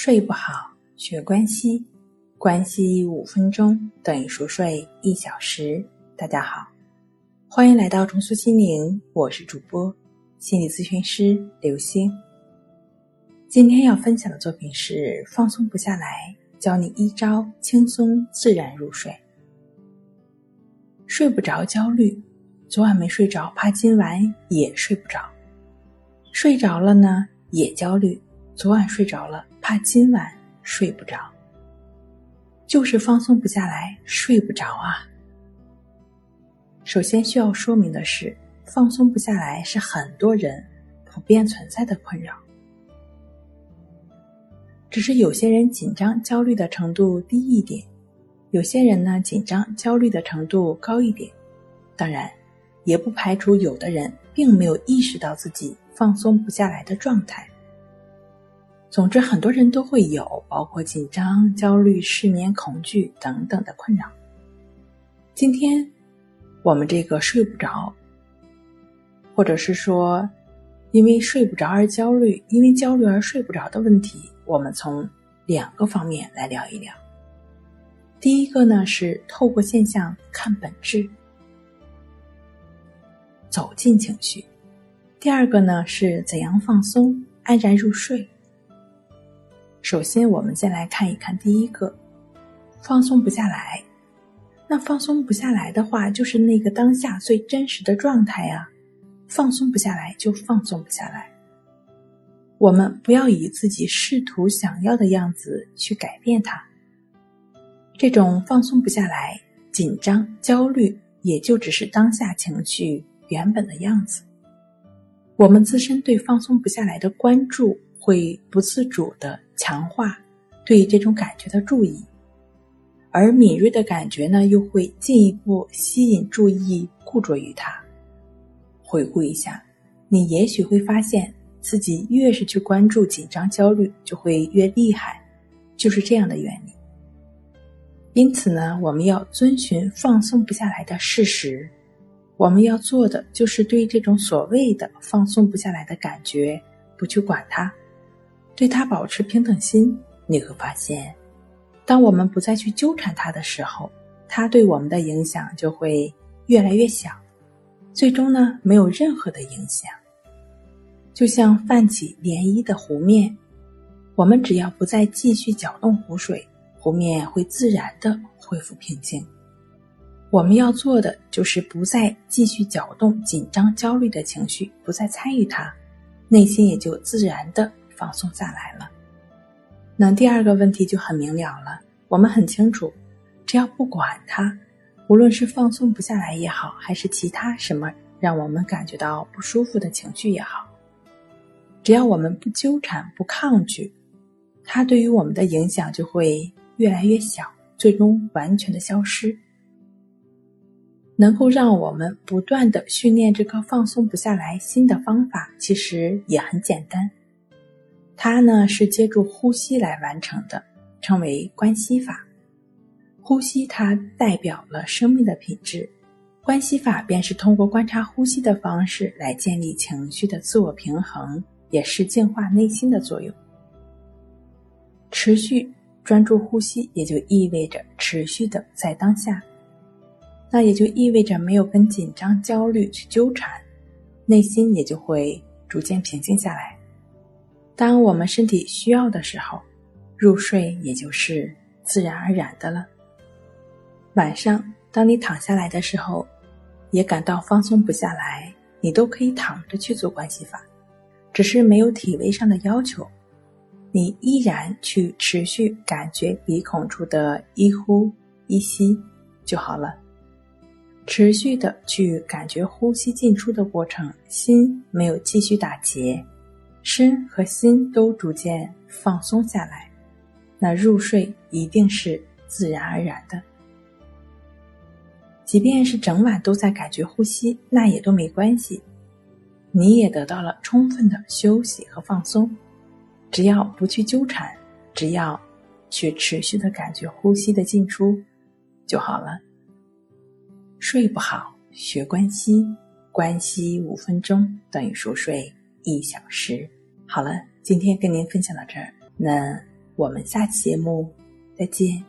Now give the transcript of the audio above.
睡不好，学关西，关系五分钟等于熟睡一小时。大家好，欢迎来到重塑心灵，我是主播心理咨询师刘星。今天要分享的作品是放松不下来，教你一招轻松自然入睡。睡不着，焦虑，昨晚没睡着，怕今晚也睡不着；睡着了呢，也焦虑，昨晚睡着了。怕今晚睡不着，就是放松不下来，睡不着啊。首先需要说明的是，放松不下来是很多人普遍存在的困扰，只是有些人紧张焦虑的程度低一点，有些人呢紧张焦虑的程度高一点。当然，也不排除有的人并没有意识到自己放松不下来的状态。总之，很多人都会有，包括紧张、焦虑、失眠、恐惧等等的困扰。今天，我们这个睡不着，或者是说因为睡不着而焦虑，因为焦虑而睡不着的问题，我们从两个方面来聊一聊。第一个呢是透过现象看本质，走进情绪；第二个呢是怎样放松，安然入睡。首先，我们先来看一看第一个，放松不下来。那放松不下来的话，就是那个当下最真实的状态啊。放松不下来，就放松不下来。我们不要以自己试图想要的样子去改变它。这种放松不下来、紧张、焦虑，也就只是当下情绪原本的样子。我们自身对放松不下来的关注。会不自主的强化对这种感觉的注意，而敏锐的感觉呢，又会进一步吸引注意，固着于它。回顾一下，你也许会发现自己越是去关注紧张、焦虑，就会越厉害，就是这样的原理。因此呢，我们要遵循放松不下来的事实，我们要做的就是对这种所谓的放松不下来的感觉，不去管它。对他保持平等心，你会发现，当我们不再去纠缠他的时候，他对我们的影响就会越来越小，最终呢，没有任何的影响。就像泛起涟漪的湖面，我们只要不再继续搅动湖水，湖面会自然的恢复平静。我们要做的就是不再继续搅动紧张、焦虑的情绪，不再参与它，内心也就自然的。放松下来了，那第二个问题就很明了了。我们很清楚，只要不管它，无论是放松不下来也好，还是其他什么让我们感觉到不舒服的情绪也好，只要我们不纠缠、不抗拒，它对于我们的影响就会越来越小，最终完全的消失。能够让我们不断的训练这个放松不下来心的方法，其实也很简单。它呢是借助呼吸来完成的，称为关系法。呼吸它代表了生命的品质，关系法便是通过观察呼吸的方式来建立情绪的自我平衡，也是净化内心的作用。持续专注呼吸，也就意味着持续的在当下，那也就意味着没有跟紧张、焦虑去纠缠，内心也就会逐渐平静下来。当我们身体需要的时候，入睡也就是自然而然的了。晚上，当你躺下来的时候，也感到放松不下来，你都可以躺着去做关系法，只是没有体位上的要求，你依然去持续感觉鼻孔处的一呼一吸就好了，持续的去感觉呼吸进出的过程，心没有继续打结。身和心都逐渐放松下来，那入睡一定是自然而然的。即便是整晚都在感觉呼吸，那也都没关系，你也得到了充分的休息和放松。只要不去纠缠，只要去持续的感觉呼吸的进出就好了。睡不好，学关息，关息五分钟等于熟睡。一小时，好了，今天跟您分享到这儿，那我们下期节目再见。